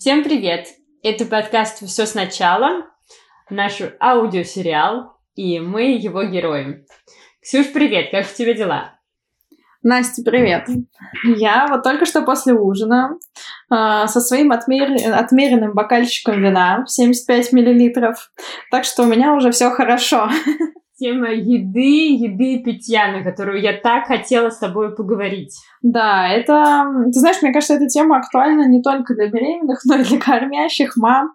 Всем привет! Это подкаст «Все сначала», наш аудиосериал, и мы его герои. Ксюш, привет! Как у тебя дела? Настя, привет. Я вот только что после ужина э, со своим отмер... отмеренным бокальчиком вина 75 миллилитров. Так что у меня уже все хорошо. Тема еды, еды и питья, на которую я так хотела с тобой поговорить. Да, это, ты знаешь, мне кажется, эта тема актуальна не только для беременных, но и для кормящих мам,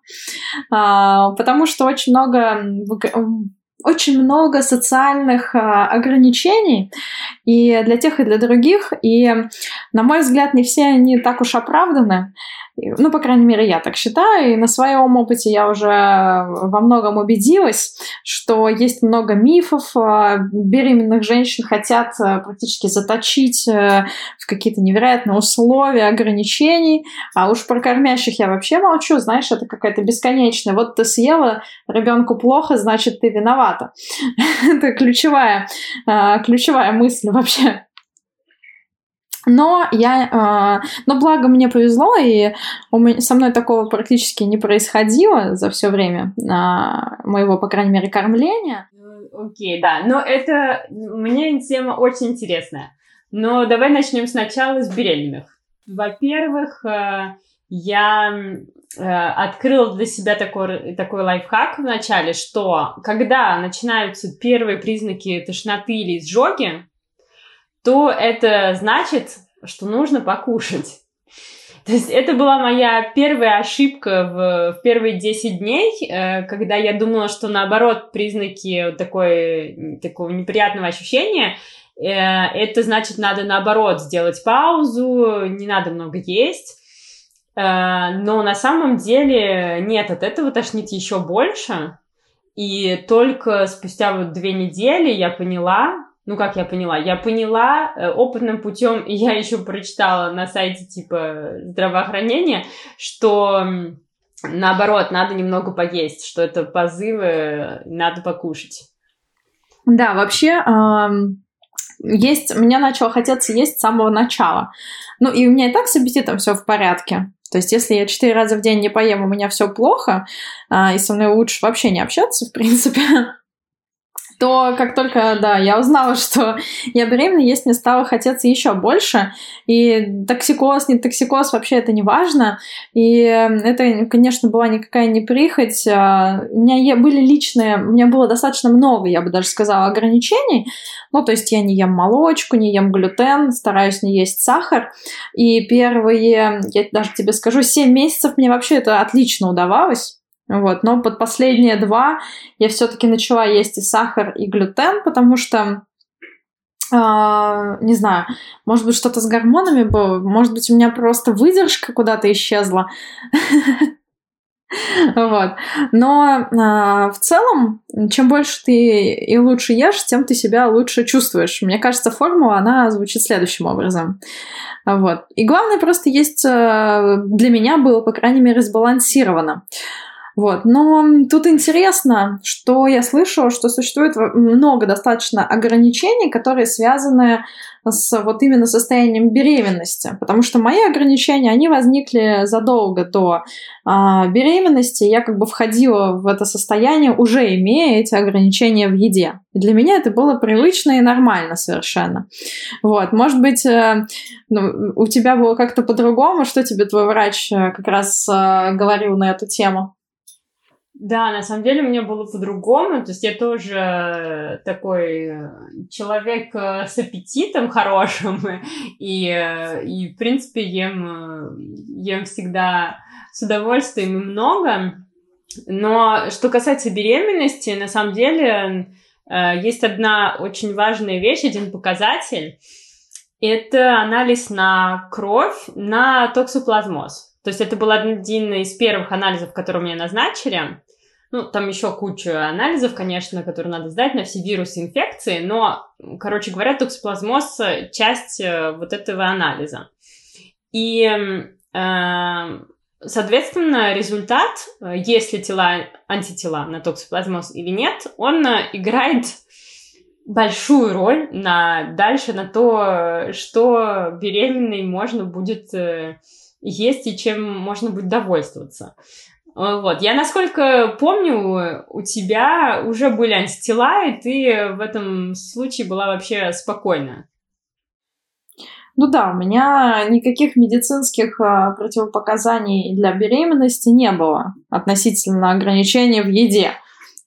а, потому что очень много очень много социальных а, ограничений и для тех, и для других. И, на мой взгляд, не все они так уж оправданы. Ну, по крайней мере, я так считаю. И на своем опыте я уже во многом убедилась, что есть много мифов. А, беременных женщин хотят а, практически заточить э, в какие-то невероятные условия ограничений. А уж про кормящих я вообще молчу. Знаешь, это какая-то бесконечная. Вот ты съела, ребенку плохо, значит, ты виновата. Это ключевая, а, ключевая мысль вообще. Но я, э, но благо мне повезло, и со мной такого практически не происходило за все время э, моего, по крайней мере, кормления. Ну, окей, okay, да, но это мне тема очень интересная. Но давай начнем сначала с беременных. Во-первых, э, я э, открыла для себя такой, такой лайфхак в начале, что когда начинаются первые признаки тошноты или изжоги, то это значит, что нужно покушать. То есть это была моя первая ошибка в, в первые 10 дней, э, когда я думала, что наоборот признаки такой, такого неприятного ощущения, э, это значит надо наоборот сделать паузу, не надо много есть. Э, но на самом деле нет, от этого тошнит еще больше. И только спустя вот две недели я поняла, ну, как я поняла? Я поняла э, опытным путем, и я еще прочитала на сайте типа здравоохранения, что наоборот, надо немного поесть, что это позывы, надо покушать. Да, вообще, есть, мне начало хотеться есть с самого начала. Ну, и у меня и так с аппетитом все в порядке. То есть, если я четыре раза в день не поем, у меня все плохо, а, и со мной лучше вообще не общаться, в принципе то как только, да, я узнала, что я беременна, есть мне стало хотеться еще больше. И токсикоз, не токсикоз, вообще это не важно. И это, конечно, была никакая не прихоть. А, у меня были личные, у меня было достаточно много, я бы даже сказала, ограничений. Ну, то есть я не ем молочку, не ем глютен, стараюсь не есть сахар. И первые, я даже тебе скажу, 7 месяцев мне вообще это отлично удавалось. Вот. Но под последние два я все-таки начала есть и сахар, и глютен, потому что э, не знаю, может быть, что-то с гормонами было, может быть, у меня просто выдержка куда-то исчезла. Вот. Но э, в целом, чем больше ты и лучше ешь, тем ты себя лучше чувствуешь. Мне кажется, формула, она звучит следующим образом. Вот. И главное просто есть, э, для меня было, по крайней мере, сбалансировано. Вот. Но тут интересно, что я слышу, что существует много достаточно ограничений, которые связаны с вот именно состоянием беременности. Потому что мои ограничения, они возникли задолго до а, беременности. Я как бы входила в это состояние, уже имея эти ограничения в еде. И для меня это было привычно и нормально совершенно. Вот. Может быть, э, ну, у тебя было как-то по-другому? Что тебе твой врач э, как раз э, говорил на эту тему? Да, на самом деле у меня было по-другому. То есть я тоже такой э, человек э, с аппетитом хорошим. И, э, и в принципе, ем, ем всегда с удовольствием и много. Но что касается беременности, на самом деле есть одна очень важная вещь, один показатель. Это анализ на кровь на токсоплазмоз. То есть это был один из первых анализов, которые мне назначили. Ну, там еще куча анализов, конечно, которые надо сдать на все вирусы инфекции, но, короче говоря, токсоплазмоз — часть э, вот этого анализа. И, э, соответственно, результат, э, если тела, антитела на токсоплазмоз или нет, он играет большую роль на дальше на то, что беременной можно будет есть и чем можно будет довольствоваться. Вот. Я, насколько помню, у тебя уже были антитела, и ты в этом случае была вообще спокойна. Ну да, у меня никаких медицинских а, противопоказаний для беременности не было относительно ограничений в еде.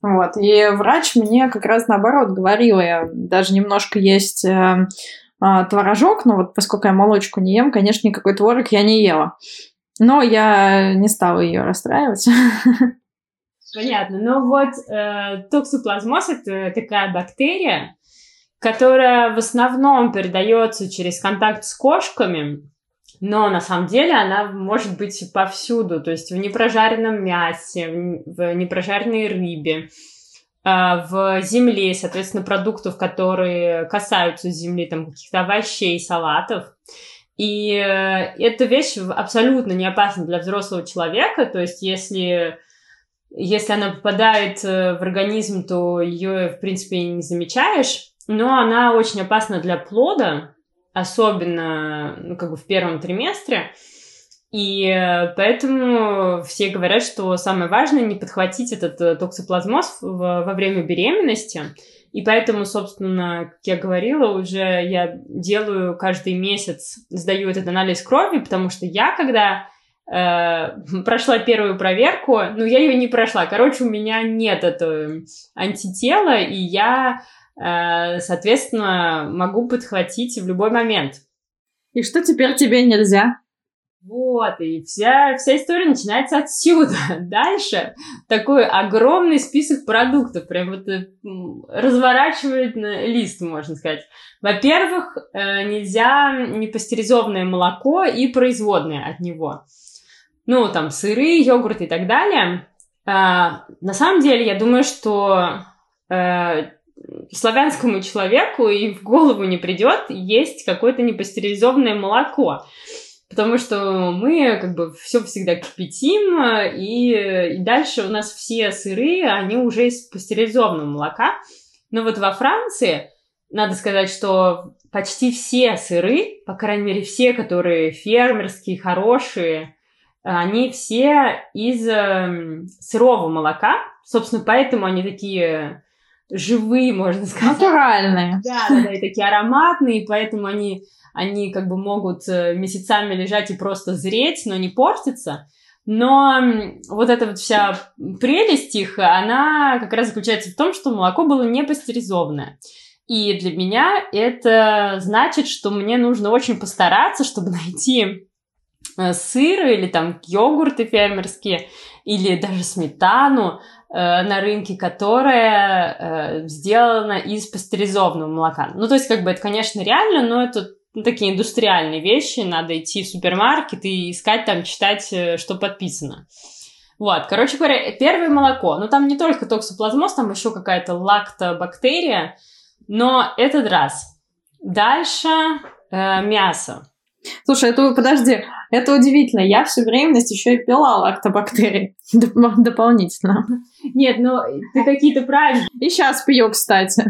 Вот. И врач мне как раз наоборот говорила, я даже немножко есть э, э, творожок, но вот поскольку я молочку не ем, конечно, никакой творог я не ела. Но я не стала ее расстраивать. Понятно. Ну вот э, токсоплазмоз это такая бактерия, которая в основном передается через контакт с кошками, но на самом деле она может быть повсюду, то есть в непрожаренном мясе, в непрожаренной рыбе, а, в земле, соответственно, продуктов, которые касаются земли, там каких-то овощей, салатов. И э, эта вещь абсолютно не опасна для взрослого человека, то есть если если она попадает э, в организм, то ее, в принципе, не замечаешь, но она очень опасна для плода, особенно ну, как бы в первом триместре. И э, поэтому все говорят, что самое важное не подхватить этот токсоплазмоз во время беременности. И поэтому, собственно, как я говорила, уже я делаю каждый месяц, сдаю этот анализ крови, потому что я, когда э, прошла первую проверку, ну, я ее не прошла. Короче, у меня нет этого антитела, и я Э, соответственно, могу подхватить в любой момент. И что теперь тебе нельзя? Вот, и вся, вся история начинается отсюда. Дальше такой огромный список продуктов, прям вот э, разворачивает лист, можно сказать. Во-первых, э, нельзя непастеризованное молоко и производные от него. Ну, там, сыры, йогурт и так далее. На самом деле, я думаю, что славянскому человеку и в голову не придет есть какое-то непастеризованное молоко. Потому что мы как бы все всегда кипятим, и, и дальше у нас все сыры, они уже из пастеризованного молока. Но вот во Франции, надо сказать, что почти все сыры, по крайней мере все, которые фермерские, хорошие, они все из э, сырого молока. Собственно, поэтому они такие живые, можно сказать. Натуральные. Да, да, да, и такие ароматные, поэтому они, они как бы могут э, месяцами лежать и просто зреть, но не портиться. Но вот эта вот вся прелесть их, она как раз заключается в том, что молоко было не пастеризованное. И для меня это значит, что мне нужно очень постараться, чтобы найти э, сыр или там йогурты фермерские, или даже сметану, на рынке, которая э, сделана из пастеризованного молока. Ну, то есть, как бы это, конечно, реально, но это ну, такие индустриальные вещи, надо идти в супермаркет и искать там, читать, э, что подписано. Вот, короче говоря, первое молоко. Ну, там не только токсоплазмоз, там еще какая-то лактобактерия, но этот раз. Дальше э, мясо. Слушай, это подожди, это удивительно. Я всю беременность еще и пила лактобактерии дополнительно. Нет, ну ты какие-то правильные. И сейчас пью, кстати.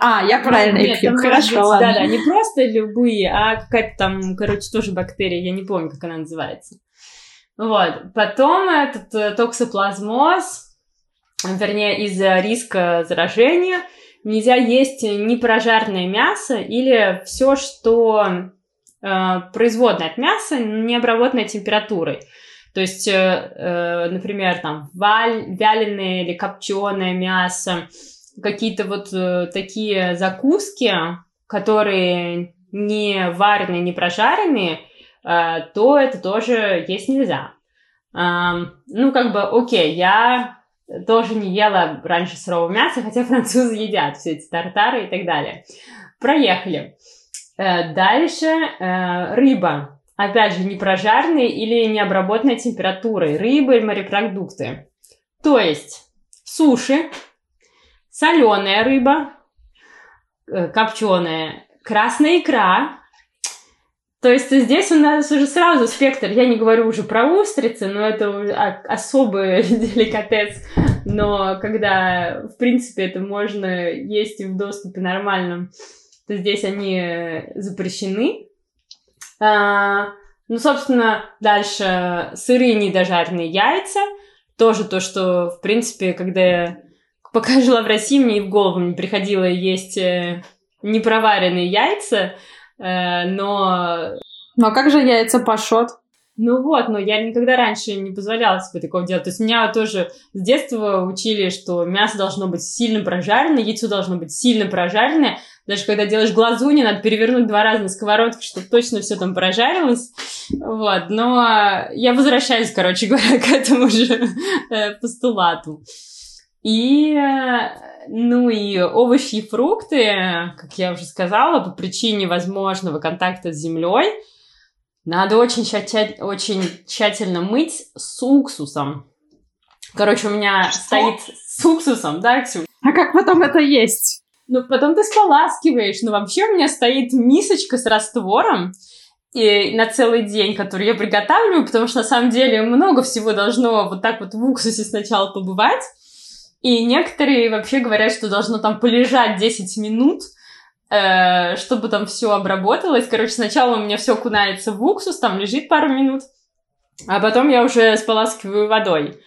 А, я правильно Нет, пью. Хорошо, ладно. Да-да, не просто любые, а какая-то там, короче, тоже бактерия. Я не помню, как она называется. Вот. Потом этот э, токсоплазмоз, вернее, из-за риска заражения, нельзя есть непрожаренное мясо или все, что производная от мяса, не обработанной температурой. То есть, э, э, например, там вяленое или копченое мясо, какие-то вот такие закуски, которые не вареные, не прожаренные, то это тоже есть нельзя. Ну, как бы, окей, я тоже не ела раньше сырого мяса, хотя французы едят все эти тартары и так далее. Проехали. Э, дальше э, рыба. Опять же, не прожаренные или не обработанной температурой. Рыба и морепродукты. То есть суши, соленая рыба, э, копченая, красная икра. То есть здесь у нас уже сразу спектр, я не говорю уже про устрицы, но это уже особый деликатес, но когда, в принципе, это можно есть в доступе нормальном то здесь они запрещены. А, Ну, собственно, дальше сырые недожаренные яйца. Тоже то, что, в принципе, когда я пока жила в России, мне и в голову не приходило есть э, непроваренные яйца, э, но... Ну, а как же яйца пашот? Ну вот, но я никогда раньше не позволяла себе такого делать. То есть меня тоже с детства учили, что мясо должно быть сильно прожаренное, яйцо должно быть сильно прожаренное. Даже когда делаешь глазуни, надо перевернуть два раза на сковородке, чтобы точно все там прожарилось. Вот, но я возвращаюсь, короче говоря, к этому же э, постулату. И, ну и овощи и фрукты, как я уже сказала, по причине возможного контакта с землей – надо очень, тщатель, очень тщательно мыть с уксусом. Короче, у меня Что? стоит с уксусом, да, Ксю? А как потом это есть? Ну, потом ты споласкиваешь. Но вообще у меня стоит мисочка с раствором и на целый день, который я приготавливаю, потому что на самом деле много всего должно вот так вот в уксусе сначала побывать. И некоторые вообще говорят, что должно там полежать 10 минут, Э, чтобы там все обработалось. Короче, сначала у меня все окунается в уксус, там лежит пару минут, а потом я уже споласкиваю водой.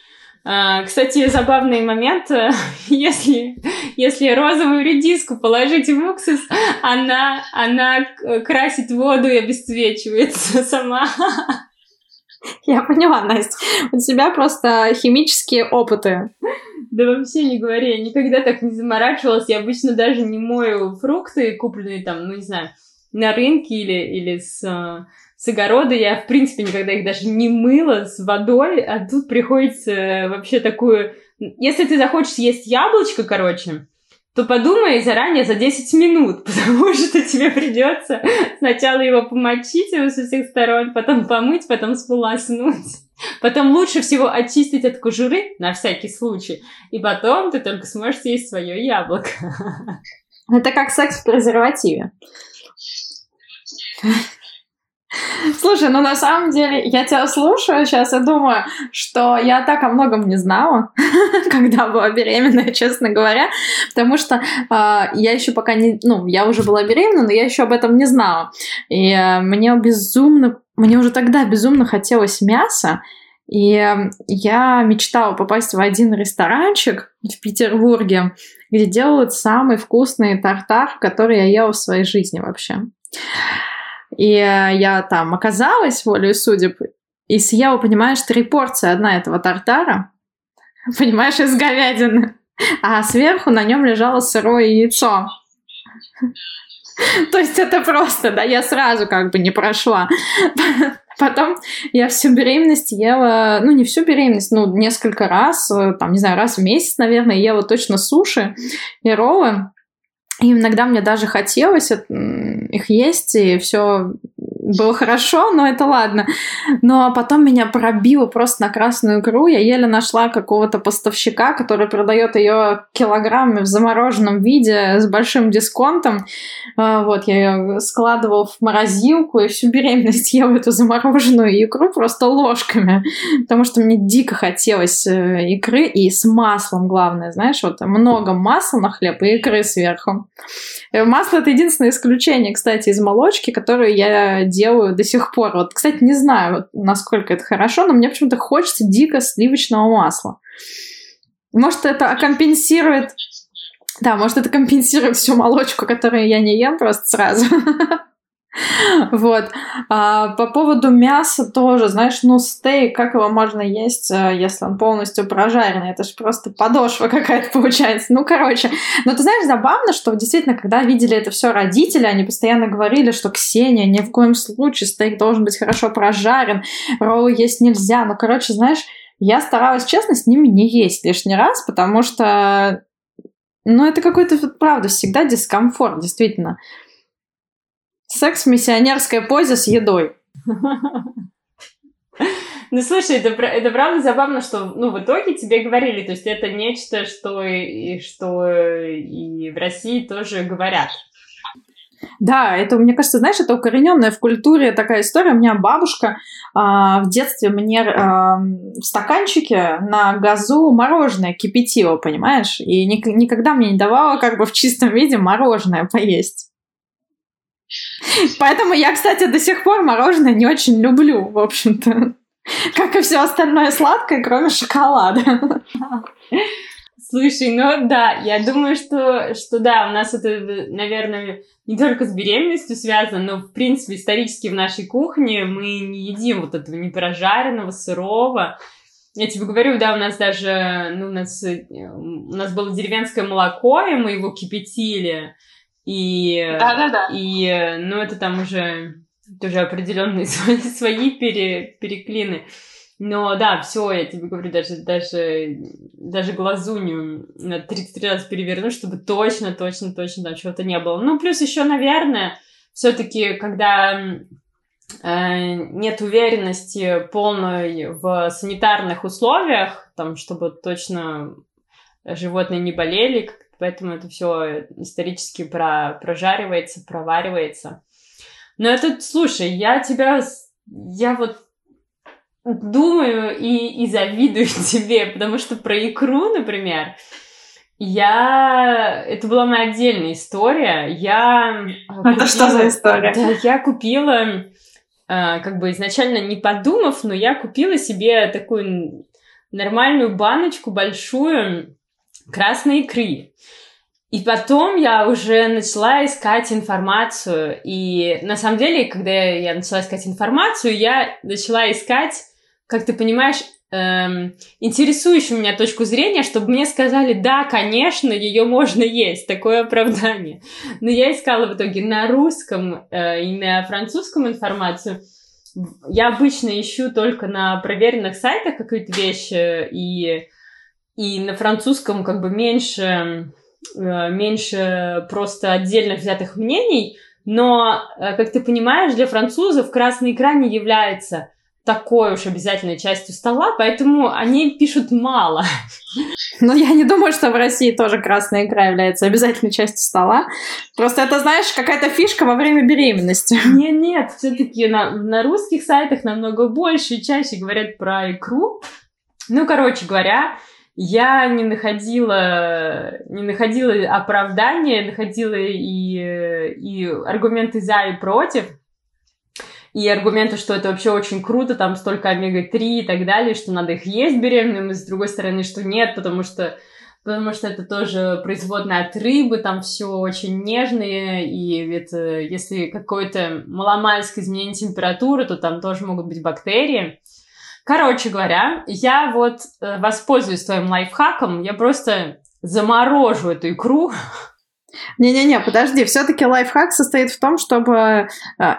Uh, кстати, забавный момент, если, если розовую редиску положить в уксус, она, она красит воду и обесцвечивается сама. Я поняла, Настя. У тебя просто химические опыты. Да вообще не говори, я никогда так не заморачивалась. Я обычно даже не мою фрукты, купленные там, ну не знаю, на рынке или, или с, с огорода. Я, в принципе, никогда их даже не мыла с водой, а тут приходится вообще такую... Если ты захочешь съесть яблочко, короче, то подумай заранее за 10 минут, потому что тебе придется сначала его помочить его со всех сторон, потом помыть, потом сполоснуть. Потом лучше всего очистить от кожуры, на всякий случай, и потом ты только сможешь съесть свое яблоко. Это как секс в презервативе. Слушай, ну на самом деле я тебя слушаю сейчас и думаю, что я так о многом не знала, когда была беременна, честно говоря, потому что э, я еще пока не, ну, я уже была беременна, но я еще об этом не знала. И э, мне безумно, мне уже тогда безумно хотелось мяса, и э, я мечтала попасть в один ресторанчик в Петербурге, где делают самый вкусный тартар, который я ела в своей жизни вообще. И э, я там оказалась, волею судеб, и съела, понимаешь, три порции одна этого тартара, понимаешь, из говядины. А сверху на нем лежало сырое яйцо. То есть это просто, да, я сразу как бы не прошла. Потом я всю беременность ела, ну не всю беременность, ну несколько раз, э, там, не знаю, раз в месяц, наверное, ела точно суши и роллы. И иногда мне даже хотелось их есть, и все было хорошо, но это ладно. Но потом меня пробило просто на красную икру. Я еле нашла какого-то поставщика, который продает ее килограммами в замороженном виде с большим дисконтом. А, вот, я ее складывала в морозилку и всю беременность ела эту замороженную икру просто ложками, потому что мне дико хотелось э, икры и с маслом, главное, знаешь, вот много масла на хлеб и икры сверху. Э, масло это единственное исключение, кстати, из молочки, которую я делаю до сих пор. Вот, кстати, не знаю, насколько это хорошо, но мне почему-то хочется дико сливочного масла. Может, это компенсирует... Да, может, это компенсирует всю молочку, которую я не ем просто сразу. Вот. А, по поводу мяса тоже, знаешь, ну, стейк, как его можно есть, э, если он полностью прожаренный? Это же просто подошва какая-то получается. Ну, короче. Но ты знаешь, забавно, что действительно, когда видели это все родители, они постоянно говорили, что Ксения, ни в коем случае стейк должен быть хорошо прожарен, роллы есть нельзя. Ну, короче, знаешь, я старалась, честно, с ними не есть лишний раз, потому что, ну, это какой-то, правда, всегда дискомфорт, действительно. Секс в миссионерской позе с едой. Ну, слушай, это, это правда забавно, что, ну, в итоге тебе говорили, то есть это нечто, что и, что и в России тоже говорят. Да, это, мне кажется, знаешь, это укорененная в культуре такая история. У меня бабушка а, в детстве мне а, в стаканчике на газу мороженое кипятила, понимаешь? И ни, никогда мне не давала как бы в чистом виде мороженое поесть. Поэтому я, кстати, до сих пор мороженое не очень люблю, в общем-то. Как и все остальное сладкое, кроме шоколада. Слушай, ну да, я думаю, что, что да, у нас это, наверное, не только с беременностью связано, но, в принципе, исторически в нашей кухне мы не едим вот этого не прожаренного, сырого. Я тебе говорю, да, у нас даже, ну, у нас, у нас было деревенское молоко, и мы его кипятили. И, да, да, да. и ну, это там уже тоже определенные свои, свои пере, переклины. Но да, все, я тебе говорю, даже, даже, даже глазунью на 33 раза переверну, чтобы точно, точно, точно там чего-то не было. Ну, плюс еще, наверное, все-таки, когда э, нет уверенности полной в санитарных условиях, там, чтобы точно животные не болели, поэтому это все исторически про, прожаривается, проваривается. Но это, слушай, я тебя, я вот думаю и, и завидую тебе, потому что про икру, например, я... Это была моя отдельная история. Я... Купила... Это что за история? Да, я купила, э, как бы изначально не подумав, но я купила себе такую нормальную баночку большую красной икры. И потом я уже начала искать информацию. И на самом деле, когда я начала искать информацию, я начала искать как ты понимаешь, эм, интересующую меня точку зрения, чтобы мне сказали, да, конечно, ее можно есть, такое оправдание. Но я искала в итоге на русском э, и на французском информацию. Я обычно ищу только на проверенных сайтах какие-то вещи, и, и на французском как бы меньше, э, меньше просто отдельно взятых мнений, но, э, как ты понимаешь, для французов красный экран не является такой уж обязательной частью стола, поэтому они пишут мало. Но я не думаю, что в России тоже красная икра является обязательной частью стола. Просто это, знаешь, какая-то фишка во время беременности. Нет, нет, все-таки на, на русских сайтах намного больше и чаще говорят про икру. Ну, короче говоря, я не находила, не находила оправдания, находила и, и аргументы за и против и аргументы, что это вообще очень круто, там столько омега-3 и так далее, что надо их есть беременным, и с другой стороны, что нет, потому что потому что это тоже производная от рыбы, там все очень нежное, и это, если какое-то маломальское изменение температуры, то там тоже могут быть бактерии. Короче говоря, я вот э, воспользуюсь твоим лайфхаком, я просто заморожу эту икру, Не-не-не, подожди, все-таки лайфхак состоит в том, чтобы э,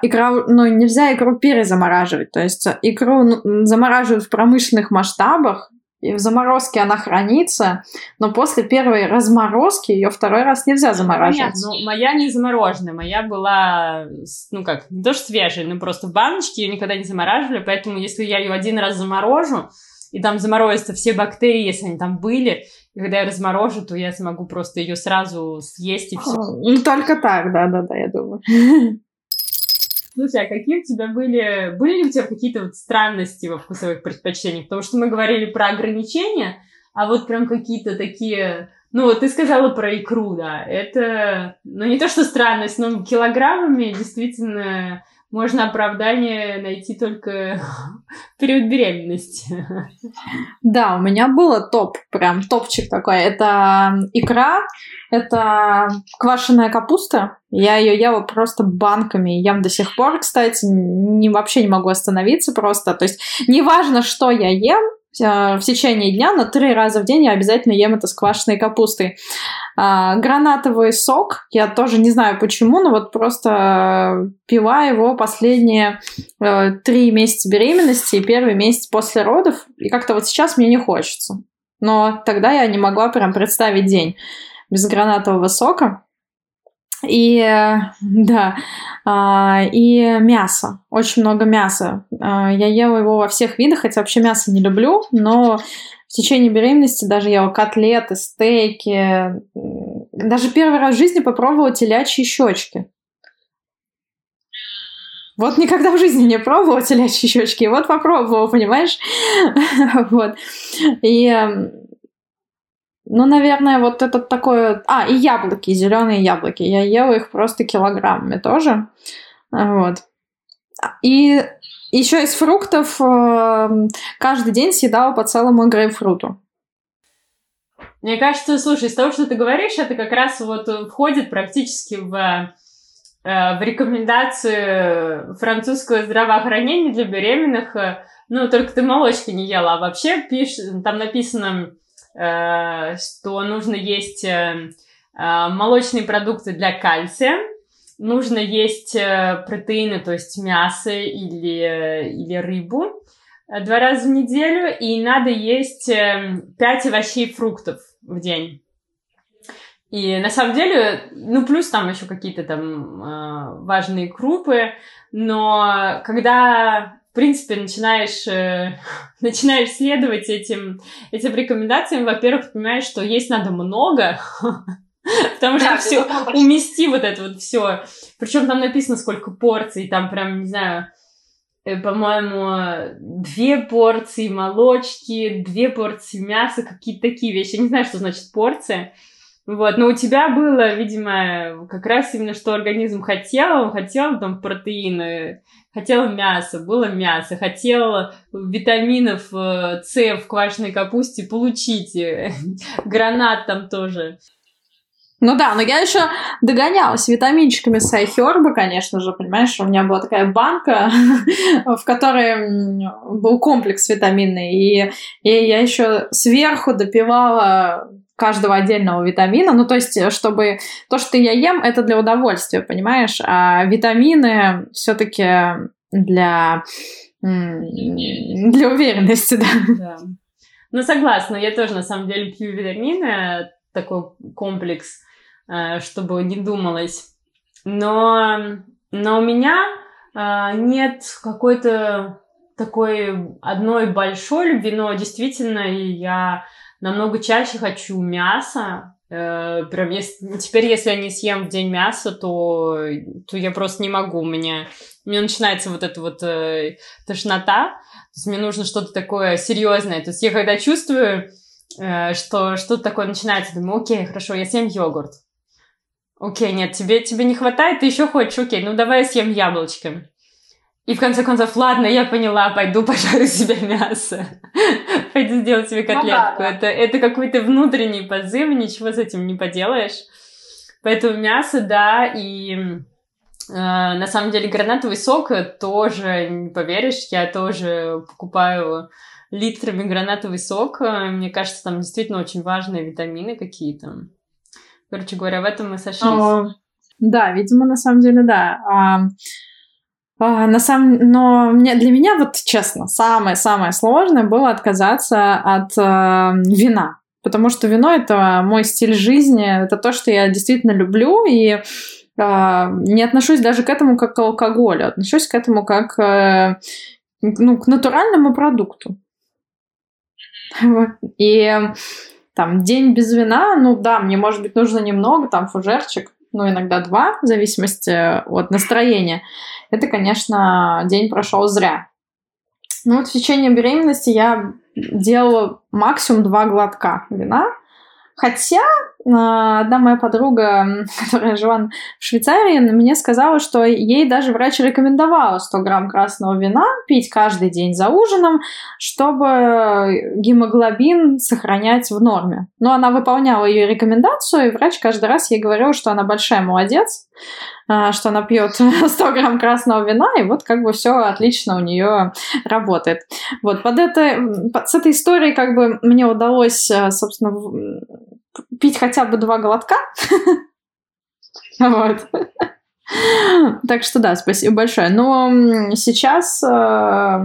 игра, ну, нельзя игру перезамораживать. То есть игру ну, замораживают в промышленных масштабах, и в заморозке она хранится, но после первой разморозки ее второй раз нельзя замораживать. Понятно, ну, моя не замороженная, моя была, ну как, не то что свежая, но просто в баночке, ее никогда не замораживали, поэтому если я ее один раз заморожу, и там заморозятся все бактерии, если они там были, и когда я разморожу, то я смогу просто ее сразу съесть и все. Ну, только так, да-да-да, я думаю. Слушай, а какие у тебя были... Были ли у тебя какие-то вот странности во вкусовых предпочтениях? Потому что мы говорили про ограничения, а вот прям какие-то такие... Ну, вот ты сказала про икру, да. Это, ну, не то, что странность, но килограммами действительно можно оправдание найти только в период беременности. Да, у меня было топ, прям топчик такой. Это икра, это квашеная капуста. Я ее ела просто банками. Ем до сих пор, кстати, не, вообще не могу остановиться просто. То есть неважно, что я ем, в течение дня на три раза в день я обязательно ем это с квашеной капустой. А, гранатовый сок, я тоже не знаю почему, но вот просто пила его последние э, три месяца беременности и первый месяц после родов, и как-то вот сейчас мне не хочется. Но тогда я не могла прям представить день без гранатового сока. И да, а, и мясо, очень много мяса. А, я ела его во всех видах, хотя вообще мясо не люблю, но в течение беременности даже ела котлеты, стейки. Даже первый раз в жизни попробовала телячьи щечки. Вот никогда в жизни не пробовала телячьи щечки, вот попробовала, понимаешь? вот. И ну, наверное, вот этот такой... А, и яблоки, зеленые яблоки. Я ела их просто килограммами тоже. Вот. И еще из фруктов э, каждый день съедала по целому грейпфруту. Мне кажется, слушай, из того, что ты говоришь, это как раз вот входит практически в, э, в рекомендацию французского здравоохранения для беременных. Ну, только ты молочки не ела, а вообще пиш, там написано, э, что нужно есть э, молочные продукты для кальция, нужно есть протеины, то есть мясо или, или рыбу два раза в неделю, и надо есть 5 овощей и фруктов в день. И на самом деле, ну, плюс там еще какие-то там э, важные крупы, но когда, в принципе, начинаешь, э, начинаешь следовать этим, этим рекомендациям, во-первых, понимаешь, что есть надо много, потому что все, умести вот это вот все. Причем там написано, сколько порций, там прям, не знаю, Э, по-моему, две порции молочки, две порции мяса, какие-то такие вещи. Я не знаю, что значит порция. Вот, но у тебя было, видимо, как раз именно что организм хотел, он хотел там протеины, хотел мясо, было мясо, хотел витаминов э, С в квашеной капусте получить, гранат там тоже. Ну да, но я еще догонялась витаминчиками с iHerb, конечно же, понимаешь, у меня была такая банка, в которой был комплекс витаминный, и, и я еще сверху допивала каждого отдельного витамина, ну то есть, чтобы то, что я ем, это для удовольствия, понимаешь, а витамины все-таки для для уверенности, да. да. Ну, согласна, я тоже, на самом деле, пью витамины, такой комплекс, Э, чтобы не думалось. Но, но у меня э, нет какой-то такой одной большой любви, но действительно я намного чаще хочу мяса. Э, прям если, теперь, если я не съем в день мясо, то, то я просто не могу. У меня, у меня начинается вот эта вот э, тошнота. То есть мне нужно что-то такое серьезное. То есть я когда чувствую, э, что что-то такое начинается, думаю, окей, хорошо, я съем йогурт. Окей, нет, тебе, тебе не хватает, ты еще хочешь, окей, ну давай я съем яблочко. И в конце концов, ладно, я поняла, пойду пожарю себе мясо. Пойду сделать себе котлетку. Ну, да, да. Это, это какой-то внутренний позыв, ничего с этим не поделаешь. Поэтому мясо, да, и э, на самом деле гранатовый сок тоже, не поверишь, я тоже покупаю литрами гранатовый сок. Мне кажется, там действительно очень важные витамины какие-то. Короче говоря, в этом мы сошлись. О, да, видимо, на самом деле, да. А, а, на самом, но мне, для меня, вот честно, самое-самое сложное было отказаться от а, вина. Потому что вино это мой стиль жизни, это то, что я действительно люблю, и а, не отношусь даже к этому как к алкоголю, отношусь к этому как а, ну, к натуральному продукту. И там день без вина, ну да, мне, может быть, нужно немного, там фужерчик, ну, иногда два, в зависимости от настроения. Это, конечно, день прошел зря. Ну, вот в течение беременности я делала максимум два глотка вина. Хотя а, одна моя подруга, которая жила в Швейцарии, мне сказала, что ей даже врач рекомендовала 100 грамм красного вина пить каждый день за ужином, чтобы гемоглобин сохранять в норме. Но она выполняла ее рекомендацию, и врач каждый раз ей говорил, что она большая молодец, а, что она пьет 100 грамм красного вина, и вот как бы все отлично у нее работает. Вот под это, под, с этой историей как бы мне удалось, а, собственно, пить хотя бы два глотка. Вот. Так что да, спасибо большое. Но сейчас а,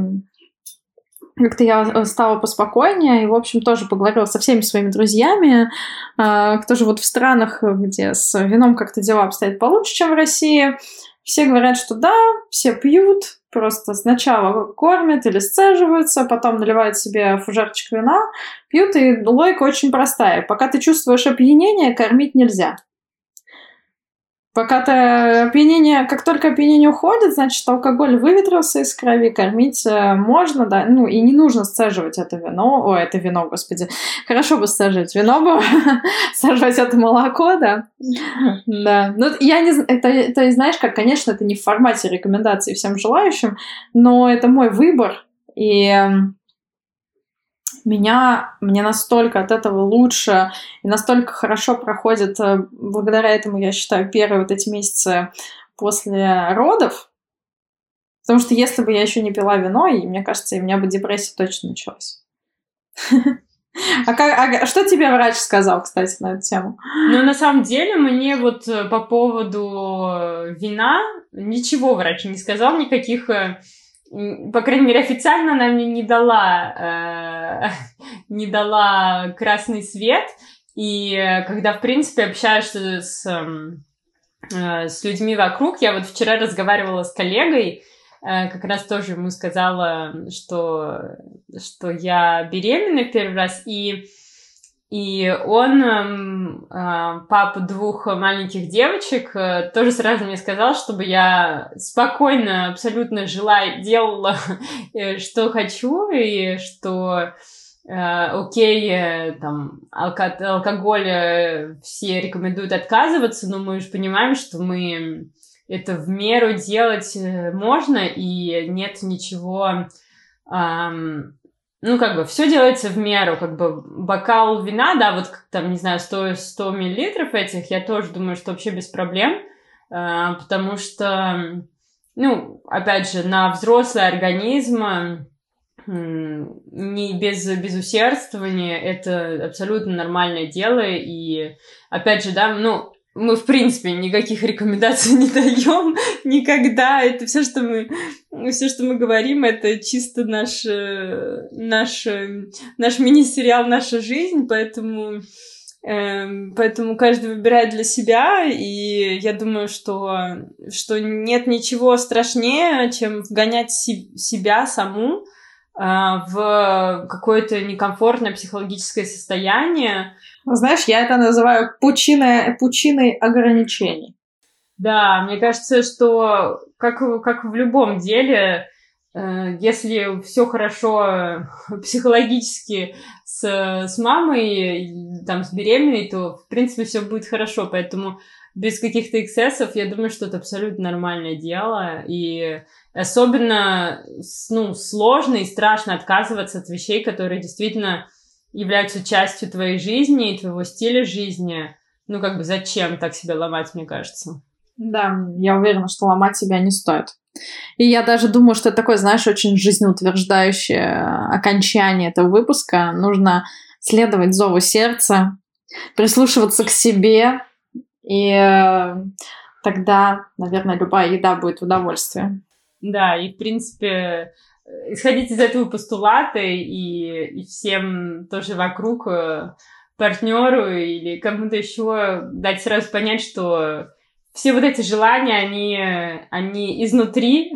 как-то я стала поспокойнее и, в общем, тоже поговорила со всеми своими друзьями, а, кто же вот в странах, где с вином как-то дела обстоят получше, чем в России. Все говорят, что да, все пьют, просто сначала кормят или сцеживаются, потом наливают себе фужерчик вина, пьют, и логика очень простая. Пока ты чувствуешь опьянение, кормить нельзя. Пока ты опьянение, как только опьянение уходит, значит, алкоголь выветрился из крови, кормить э, можно, да, ну, и не нужно сцеживать это вино, о, это вино, господи, хорошо бы сцеживать вино бы, сцеживать это молоко, да, да, ну, я не это, это, знаешь, как, конечно, это не в формате рекомендаций всем желающим, но это мой выбор, и эм, меня, мне настолько от этого лучше и настолько хорошо проходит, э, благодаря этому, я считаю, первые вот эти месяцы после родов, потому что если бы я еще не пила вино, и мне кажется, и у меня бы депрессия точно началась. А, как, а что тебе врач сказал, кстати, на эту тему? Ну, на самом деле, мне вот э, по поводу э, вина ничего врач не сказал, никаких по крайней мере, официально она мне не дала, э, не дала красный свет. И когда, в принципе, общаешься с, э, с людьми вокруг, я вот вчера разговаривала с коллегой, э, как раз тоже ему сказала, что, что я беременна первый раз, и и он, эм, э, папа двух маленьких девочек, э, тоже сразу мне сказал, чтобы я спокойно, абсолютно жила, делала, э, что хочу, и что окей, там, алко алкоголь все рекомендуют отказываться, но мы же понимаем, что мы это в меру делать можно, и нет ничего ну, как бы, все делается в меру, как бы, бокал вина, да, вот, там, не знаю, 100, 100 миллилитров этих, я тоже думаю, что вообще без проблем, э, потому что, ну, опять же, на взрослый организм не без, без усердствования, это абсолютно нормальное дело, и, опять же, да, ну, мы, в принципе, никаких рекомендаций не даем никогда. Это все, что мы, все, что мы говорим, это чисто наш, э, наш, э, наш мини-сериал «Наша жизнь», поэтому, э, поэтому каждый выбирает для себя, и я думаю, что, что нет ничего страшнее, чем вгонять си- себя саму в какое-то некомфортное психологическое состояние, знаешь, я это называю пучиной, пучиной ограничений. Да, мне кажется, что как, как в любом деле, э, если все хорошо психологически с, с мамой, там, с беременной, то, в принципе, все будет хорошо. Поэтому без каких-то эксцессов, я думаю, что это абсолютно нормальное дело. И особенно ну, сложно и страшно отказываться от вещей, которые действительно являются частью твоей жизни и твоего стиля жизни. Ну, как бы зачем так себя ломать, мне кажется. Да, я уверена, что ломать себя не стоит. И я даже думаю, что это такое, знаешь, очень жизнеутверждающее окончание этого выпуска. Нужно следовать зову сердца, прислушиваться к себе, и э, тогда, наверное, любая еда будет удовольствие. Да, и, в принципе, исходить из этого постулата и, и всем тоже вокруг э, партнеру или кому-то еще дать сразу понять, что все вот эти желания, они, они изнутри,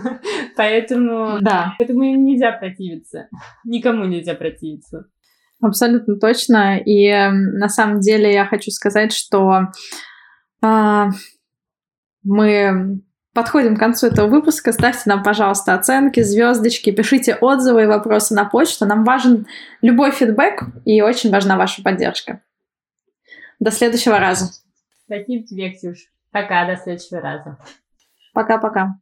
поэтому, да. поэтому им нельзя противиться. Никому нельзя противиться. Абсолютно точно. И на самом деле я хочу сказать, что э, мы подходим к концу этого выпуска. Ставьте нам, пожалуйста, оценки, звездочки, пишите отзывы и вопросы на почту. Нам важен любой фидбэк и очень важна ваша поддержка. До следующего раза. Спасибо тебе, Ксюш. Пока, до следующего раза. Пока-пока.